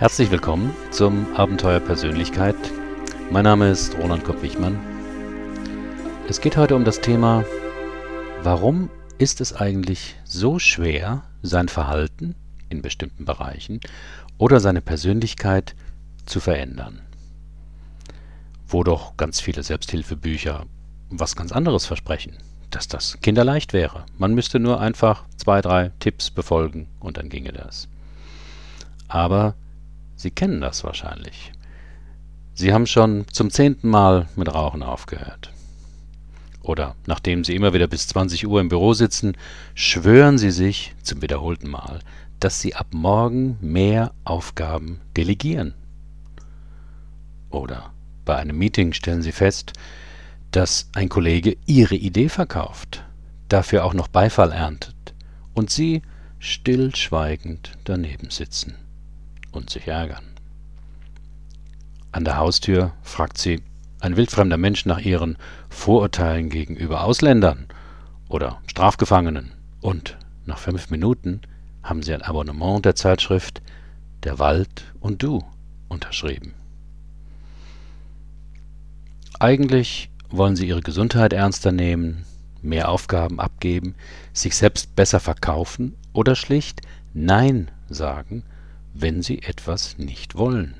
Herzlich willkommen zum Abenteuer Persönlichkeit. Mein Name ist Roland Kopp-Wichmann. Es geht heute um das Thema, warum ist es eigentlich so schwer, sein Verhalten in bestimmten Bereichen oder seine Persönlichkeit zu verändern? Wo doch ganz viele Selbsthilfebücher was ganz anderes versprechen, dass das kinderleicht wäre. Man müsste nur einfach zwei, drei Tipps befolgen und dann ginge das. Aber Sie kennen das wahrscheinlich. Sie haben schon zum zehnten Mal mit Rauchen aufgehört. Oder nachdem Sie immer wieder bis 20 Uhr im Büro sitzen, schwören Sie sich zum wiederholten Mal, dass Sie ab morgen mehr Aufgaben delegieren. Oder bei einem Meeting stellen Sie fest, dass ein Kollege Ihre Idee verkauft, dafür auch noch Beifall erntet und Sie stillschweigend daneben sitzen und sich ärgern. An der Haustür fragt sie ein wildfremder Mensch nach ihren Vorurteilen gegenüber Ausländern oder Strafgefangenen und nach fünf Minuten haben sie ein Abonnement der Zeitschrift Der Wald und Du unterschrieben. Eigentlich wollen sie ihre Gesundheit ernster nehmen, mehr Aufgaben abgeben, sich selbst besser verkaufen oder schlicht Nein sagen wenn sie etwas nicht wollen.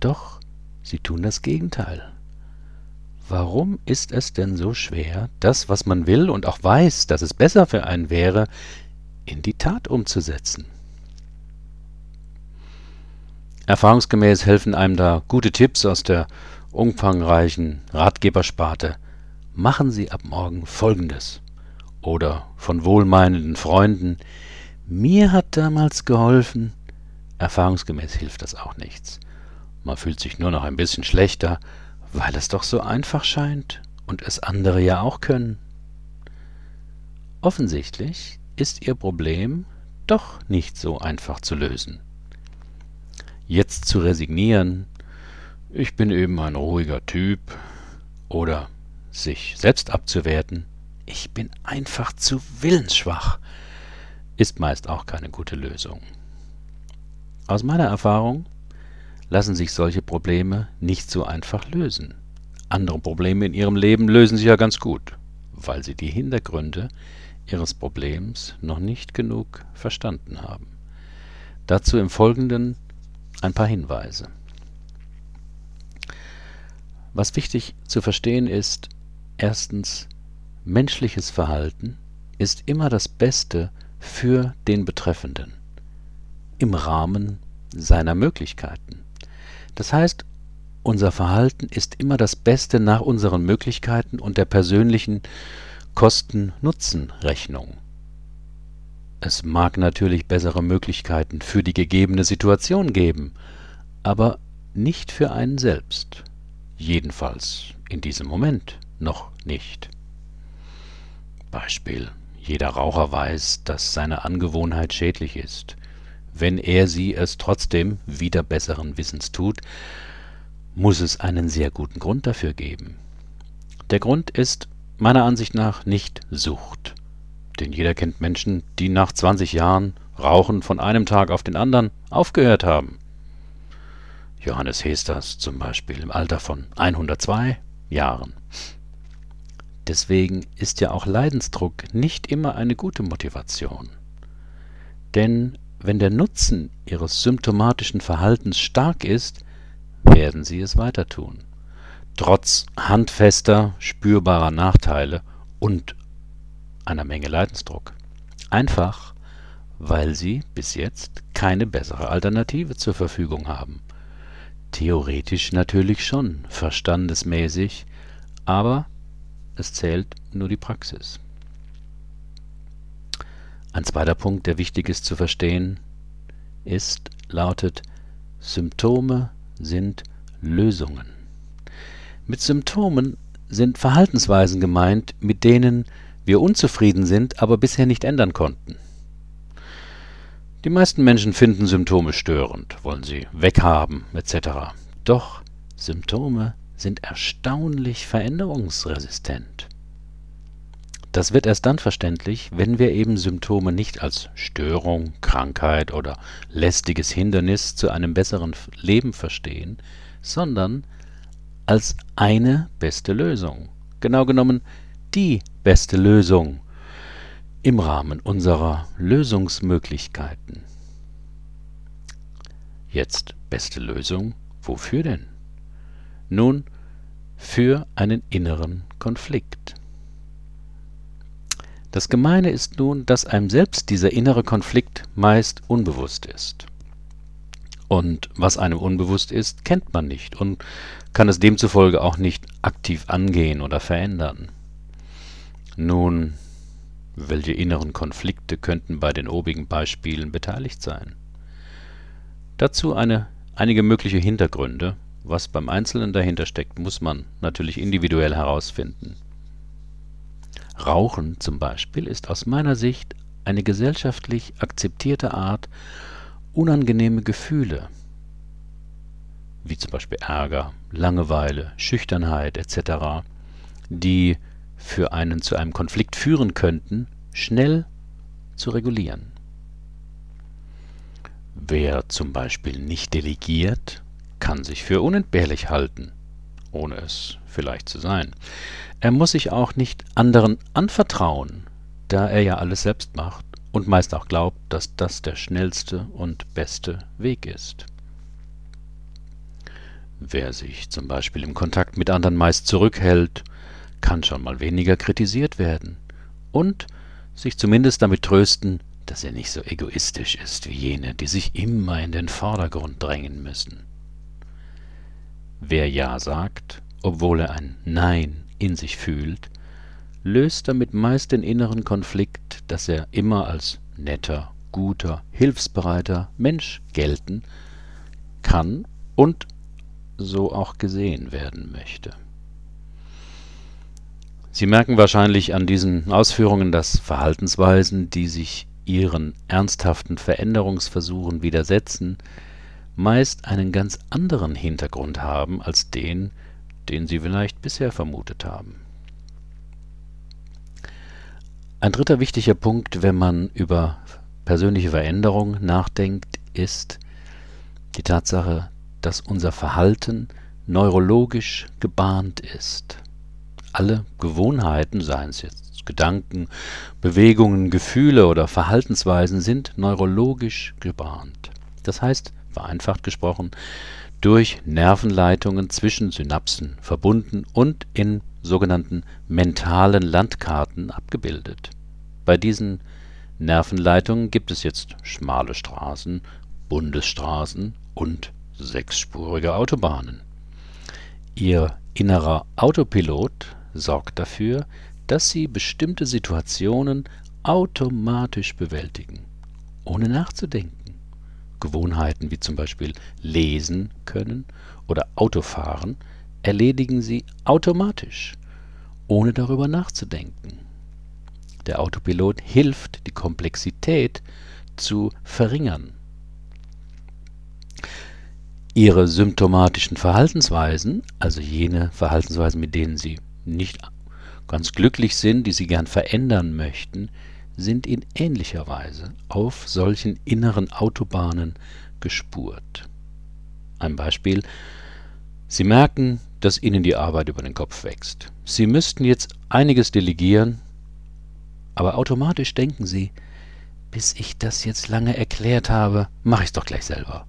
Doch sie tun das Gegenteil. Warum ist es denn so schwer, das, was man will und auch weiß, dass es besser für einen wäre, in die Tat umzusetzen? Erfahrungsgemäß helfen einem da gute Tipps aus der umfangreichen Ratgebersparte. Machen Sie ab morgen Folgendes. Oder von wohlmeinenden Freunden. Mir hat damals geholfen, Erfahrungsgemäß hilft das auch nichts. Man fühlt sich nur noch ein bisschen schlechter, weil es doch so einfach scheint und es andere ja auch können. Offensichtlich ist Ihr Problem doch nicht so einfach zu lösen. Jetzt zu resignieren, ich bin eben ein ruhiger Typ, oder sich selbst abzuwerten, ich bin einfach zu willensschwach, ist meist auch keine gute Lösung. Aus meiner Erfahrung lassen sich solche Probleme nicht so einfach lösen. Andere Probleme in ihrem Leben lösen sich ja ganz gut, weil sie die Hintergründe ihres Problems noch nicht genug verstanden haben. Dazu im Folgenden ein paar Hinweise. Was wichtig zu verstehen ist, erstens, menschliches Verhalten ist immer das Beste für den Betreffenden im Rahmen seiner Möglichkeiten. Das heißt, unser Verhalten ist immer das Beste nach unseren Möglichkeiten und der persönlichen Kosten-Nutzen-Rechnung. Es mag natürlich bessere Möglichkeiten für die gegebene Situation geben, aber nicht für einen selbst. Jedenfalls in diesem Moment noch nicht. Beispiel. Jeder Raucher weiß, dass seine Angewohnheit schädlich ist wenn er sie es trotzdem wieder besseren Wissens tut, muss es einen sehr guten Grund dafür geben. Der Grund ist meiner Ansicht nach nicht Sucht. Denn jeder kennt Menschen, die nach 20 Jahren Rauchen von einem Tag auf den anderen aufgehört haben. Johannes Hesters zum Beispiel im Alter von 102 Jahren. Deswegen ist ja auch Leidensdruck nicht immer eine gute Motivation. Denn wenn der Nutzen Ihres symptomatischen Verhaltens stark ist, werden Sie es weiter tun, trotz handfester, spürbarer Nachteile und einer Menge Leidensdruck. Einfach, weil Sie bis jetzt keine bessere Alternative zur Verfügung haben. Theoretisch natürlich schon, verstandesmäßig, aber es zählt nur die Praxis. Ein zweiter Punkt, der wichtig ist zu verstehen, ist, lautet, Symptome sind Lösungen. Mit Symptomen sind Verhaltensweisen gemeint, mit denen wir unzufrieden sind, aber bisher nicht ändern konnten. Die meisten Menschen finden Symptome störend, wollen sie weghaben etc. Doch Symptome sind erstaunlich veränderungsresistent. Das wird erst dann verständlich, wenn wir eben Symptome nicht als Störung, Krankheit oder lästiges Hindernis zu einem besseren Leben verstehen, sondern als eine beste Lösung. Genau genommen die beste Lösung im Rahmen unserer Lösungsmöglichkeiten. Jetzt beste Lösung, wofür denn? Nun, für einen inneren Konflikt. Das Gemeine ist nun, dass einem selbst dieser innere Konflikt meist unbewusst ist. Und was einem unbewusst ist, kennt man nicht und kann es demzufolge auch nicht aktiv angehen oder verändern. Nun, welche inneren Konflikte könnten bei den obigen Beispielen beteiligt sein? Dazu eine, einige mögliche Hintergründe. Was beim Einzelnen dahinter steckt, muss man natürlich individuell herausfinden. Rauchen zum Beispiel ist aus meiner Sicht eine gesellschaftlich akzeptierte Art, unangenehme Gefühle, wie zum Beispiel Ärger, Langeweile, Schüchternheit etc., die für einen zu einem Konflikt führen könnten, schnell zu regulieren. Wer zum Beispiel nicht delegiert, kann sich für unentbehrlich halten, ohne es vielleicht zu sein. Er muss sich auch nicht anderen anvertrauen, da er ja alles selbst macht und meist auch glaubt, dass das der schnellste und beste Weg ist. Wer sich zum Beispiel im Kontakt mit anderen meist zurückhält, kann schon mal weniger kritisiert werden und sich zumindest damit trösten, dass er nicht so egoistisch ist wie jene, die sich immer in den Vordergrund drängen müssen. Wer Ja sagt, obwohl er ein Nein in sich fühlt, löst damit meist den inneren Konflikt, dass er immer als netter, guter, hilfsbereiter Mensch gelten kann und so auch gesehen werden möchte. Sie merken wahrscheinlich an diesen Ausführungen, dass Verhaltensweisen, die sich ihren ernsthaften Veränderungsversuchen widersetzen, meist einen ganz anderen Hintergrund haben als den, den Sie vielleicht bisher vermutet haben. Ein dritter wichtiger Punkt, wenn man über persönliche Veränderung nachdenkt, ist die Tatsache, dass unser Verhalten neurologisch gebahnt ist. Alle Gewohnheiten, seien es jetzt Gedanken, Bewegungen, Gefühle oder Verhaltensweisen, sind neurologisch gebahnt. Das heißt, vereinfacht gesprochen, durch Nervenleitungen zwischen Synapsen verbunden und in sogenannten mentalen Landkarten abgebildet. Bei diesen Nervenleitungen gibt es jetzt schmale Straßen, Bundesstraßen und sechsspurige Autobahnen. Ihr innerer Autopilot sorgt dafür, dass Sie bestimmte Situationen automatisch bewältigen, ohne nachzudenken. Gewohnheiten wie zum Beispiel lesen können oder Autofahren erledigen Sie automatisch, ohne darüber nachzudenken. Der Autopilot hilft, die Komplexität zu verringern. Ihre symptomatischen Verhaltensweisen, also jene Verhaltensweisen, mit denen Sie nicht ganz glücklich sind, die Sie gern verändern möchten, sind in ähnlicher Weise auf solchen inneren Autobahnen gespurt. Ein Beispiel. Sie merken, dass Ihnen die Arbeit über den Kopf wächst. Sie müssten jetzt einiges delegieren, aber automatisch denken Sie, bis ich das jetzt lange erklärt habe, mache ich es doch gleich selber.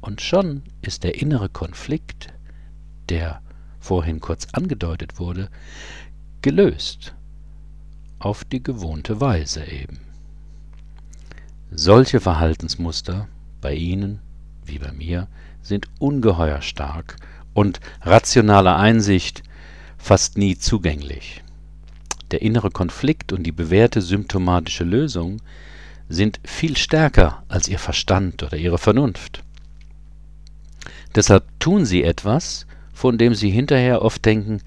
Und schon ist der innere Konflikt, der vorhin kurz angedeutet wurde, gelöst auf die gewohnte Weise eben. Solche Verhaltensmuster bei Ihnen wie bei mir sind ungeheuer stark und rationaler Einsicht fast nie zugänglich. Der innere Konflikt und die bewährte symptomatische Lösung sind viel stärker als Ihr Verstand oder Ihre Vernunft. Deshalb tun Sie etwas, von dem Sie hinterher oft denken,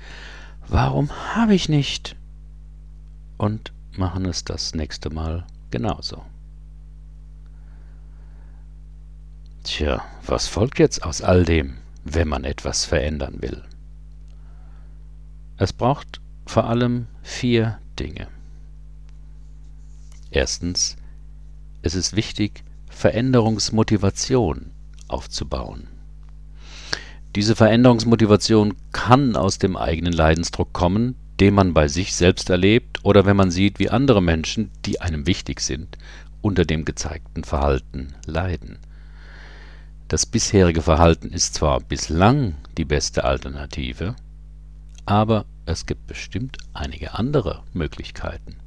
warum habe ich nicht? Und machen es das nächste Mal genauso. Tja, was folgt jetzt aus all dem, wenn man etwas verändern will? Es braucht vor allem vier Dinge. Erstens, es ist wichtig, Veränderungsmotivation aufzubauen. Diese Veränderungsmotivation kann aus dem eigenen Leidensdruck kommen, den man bei sich selbst erlebt oder wenn man sieht, wie andere Menschen, die einem wichtig sind, unter dem gezeigten Verhalten leiden. Das bisherige Verhalten ist zwar bislang die beste Alternative, aber es gibt bestimmt einige andere Möglichkeiten.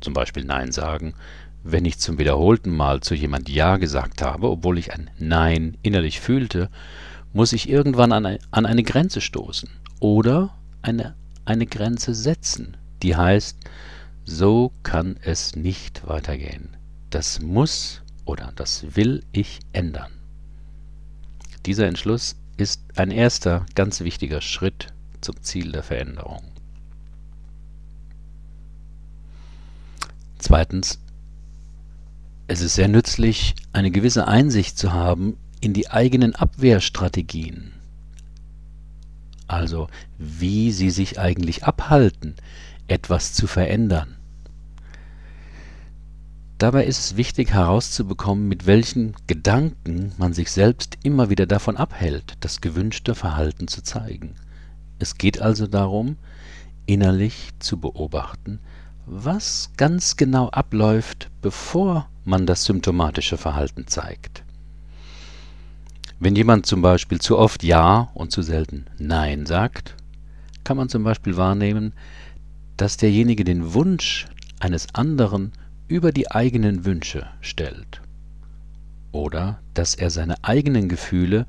Zum Beispiel Nein sagen, wenn ich zum wiederholten Mal zu jemand Ja gesagt habe, obwohl ich ein Nein innerlich fühlte, muss ich irgendwann an eine Grenze stoßen oder eine, eine Grenze setzen, die heißt, so kann es nicht weitergehen. Das muss oder das will ich ändern. Dieser Entschluss ist ein erster ganz wichtiger Schritt zum Ziel der Veränderung. Zweitens es ist sehr nützlich, eine gewisse Einsicht zu haben in die eigenen Abwehrstrategien. Also wie sie sich eigentlich abhalten, etwas zu verändern. Dabei ist es wichtig herauszubekommen, mit welchen Gedanken man sich selbst immer wieder davon abhält, das gewünschte Verhalten zu zeigen. Es geht also darum, innerlich zu beobachten, was ganz genau abläuft, bevor man das symptomatische Verhalten zeigt. Wenn jemand zum Beispiel zu oft Ja und zu selten Nein sagt, kann man zum Beispiel wahrnehmen, dass derjenige den Wunsch eines anderen über die eigenen Wünsche stellt. Oder dass er seine eigenen Gefühle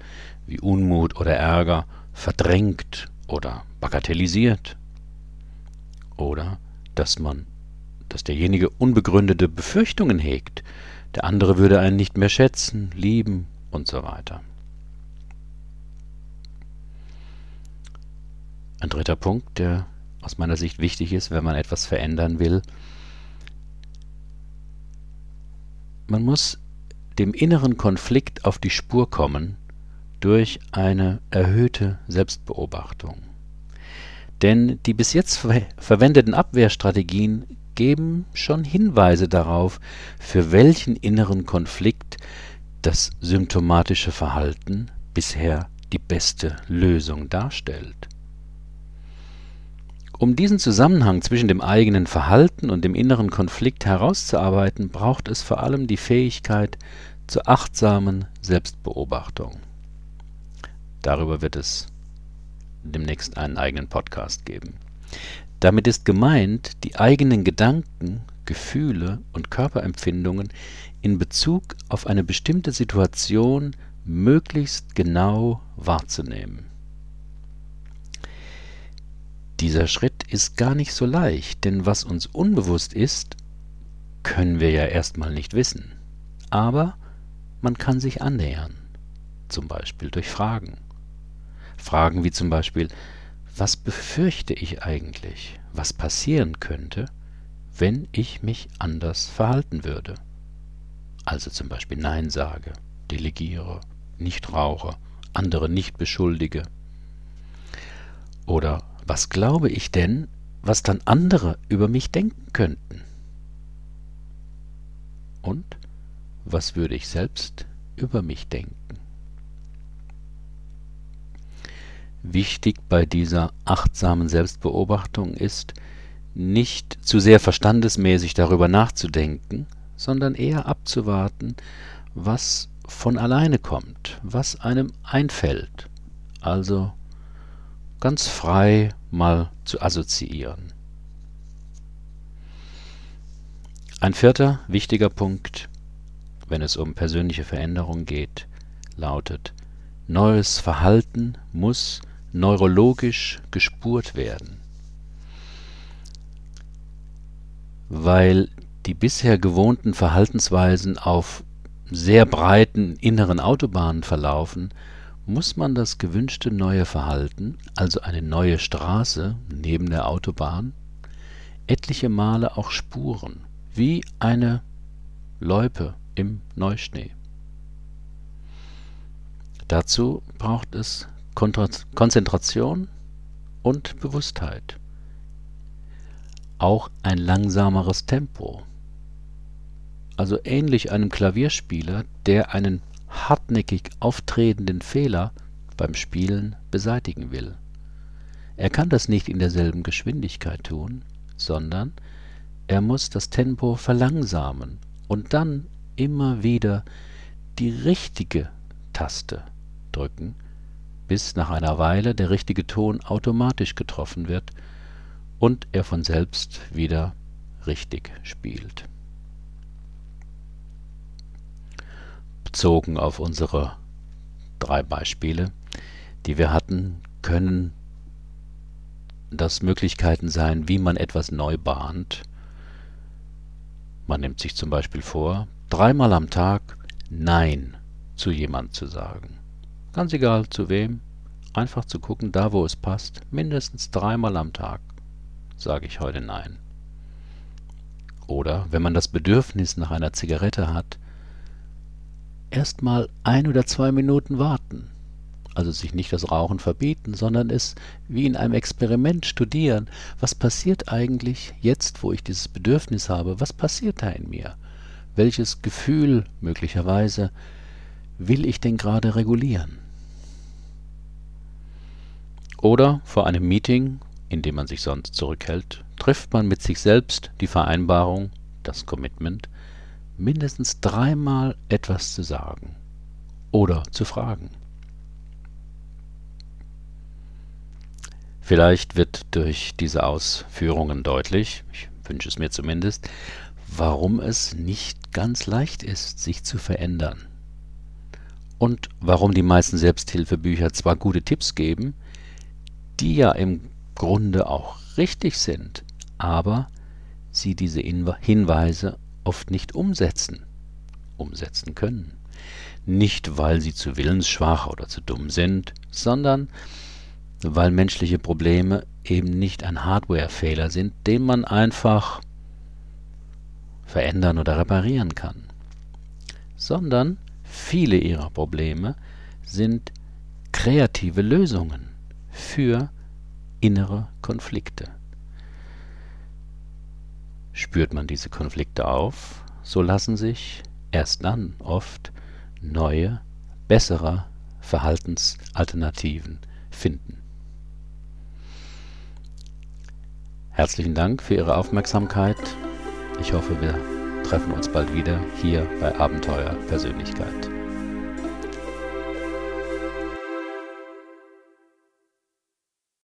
wie Unmut oder Ärger verdrängt oder bagatellisiert. Oder dass man dass derjenige unbegründete Befürchtungen hegt, der andere würde einen nicht mehr schätzen, lieben und so weiter. Ein dritter Punkt, der aus meiner Sicht wichtig ist, wenn man etwas verändern will. Man muss dem inneren Konflikt auf die Spur kommen durch eine erhöhte Selbstbeobachtung. Denn die bis jetzt ver verwendeten Abwehrstrategien geben schon Hinweise darauf, für welchen inneren Konflikt das symptomatische Verhalten bisher die beste Lösung darstellt. Um diesen Zusammenhang zwischen dem eigenen Verhalten und dem inneren Konflikt herauszuarbeiten, braucht es vor allem die Fähigkeit zur achtsamen Selbstbeobachtung. Darüber wird es demnächst einen eigenen Podcast geben. Damit ist gemeint, die eigenen Gedanken, Gefühle und Körperempfindungen in Bezug auf eine bestimmte Situation möglichst genau wahrzunehmen. Dieser Schritt ist gar nicht so leicht, denn was uns unbewusst ist, können wir ja erstmal nicht wissen. Aber man kann sich annähern, zum Beispiel durch Fragen. Fragen wie zum Beispiel, was befürchte ich eigentlich, was passieren könnte, wenn ich mich anders verhalten würde? Also zum Beispiel Nein sage, delegiere, nicht rauche, andere nicht beschuldige. Oder was glaube ich denn, was dann andere über mich denken könnten? Und was würde ich selbst über mich denken? Wichtig bei dieser achtsamen Selbstbeobachtung ist, nicht zu sehr verstandesmäßig darüber nachzudenken, sondern eher abzuwarten, was von alleine kommt, was einem einfällt. Also ganz frei mal zu assoziieren. Ein vierter wichtiger Punkt, wenn es um persönliche Veränderung geht, lautet, neues Verhalten muss neurologisch gespurt werden, weil die bisher gewohnten Verhaltensweisen auf sehr breiten inneren Autobahnen verlaufen, muss man das gewünschte neue Verhalten, also eine neue Straße neben der Autobahn, etliche Male auch spuren, wie eine Loipe im Neuschnee. Dazu braucht es Konzentration und Bewusstheit. auch ein langsameres Tempo. Also ähnlich einem Klavierspieler, der einen hartnäckig auftretenden Fehler beim Spielen beseitigen will. Er kann das nicht in derselben Geschwindigkeit tun, sondern er muss das Tempo verlangsamen und dann immer wieder die richtige Taste drücken, bis nach einer Weile der richtige Ton automatisch getroffen wird und er von selbst wieder richtig spielt. Bezogen auf unsere drei Beispiele, die wir hatten, können das Möglichkeiten sein, wie man etwas neu bahnt. Man nimmt sich zum Beispiel vor, dreimal am Tag Nein zu jemand zu sagen. Ganz egal zu wem, einfach zu gucken, da wo es passt, mindestens dreimal am Tag sage ich heute Nein. Oder wenn man das Bedürfnis nach einer Zigarette hat, erstmal ein oder zwei Minuten warten also sich nicht das Rauchen verbieten, sondern es wie in einem Experiment studieren. Was passiert eigentlich jetzt, wo ich dieses Bedürfnis habe? Was passiert da in mir? Welches Gefühl möglicherweise will ich denn gerade regulieren? Oder vor einem Meeting, in dem man sich sonst zurückhält, trifft man mit sich selbst die Vereinbarung, das Commitment, mindestens dreimal etwas zu sagen oder zu fragen. Vielleicht wird durch diese Ausführungen deutlich, ich wünsche es mir zumindest, warum es nicht ganz leicht ist, sich zu verändern. Und warum die meisten Selbsthilfebücher zwar gute Tipps geben, die ja im Grunde auch richtig sind, aber sie diese Hinweise oft nicht umsetzen, umsetzen können. Nicht, weil sie zu willensschwach oder zu dumm sind, sondern weil menschliche Probleme eben nicht ein Hardware-Fehler sind, den man einfach verändern oder reparieren kann, sondern viele ihrer Probleme sind kreative Lösungen für innere Konflikte. Spürt man diese Konflikte auf, so lassen sich erst dann oft neue, bessere Verhaltensalternativen finden. Herzlichen Dank für Ihre Aufmerksamkeit. Ich hoffe, wir treffen uns bald wieder hier bei Abenteuer Persönlichkeit.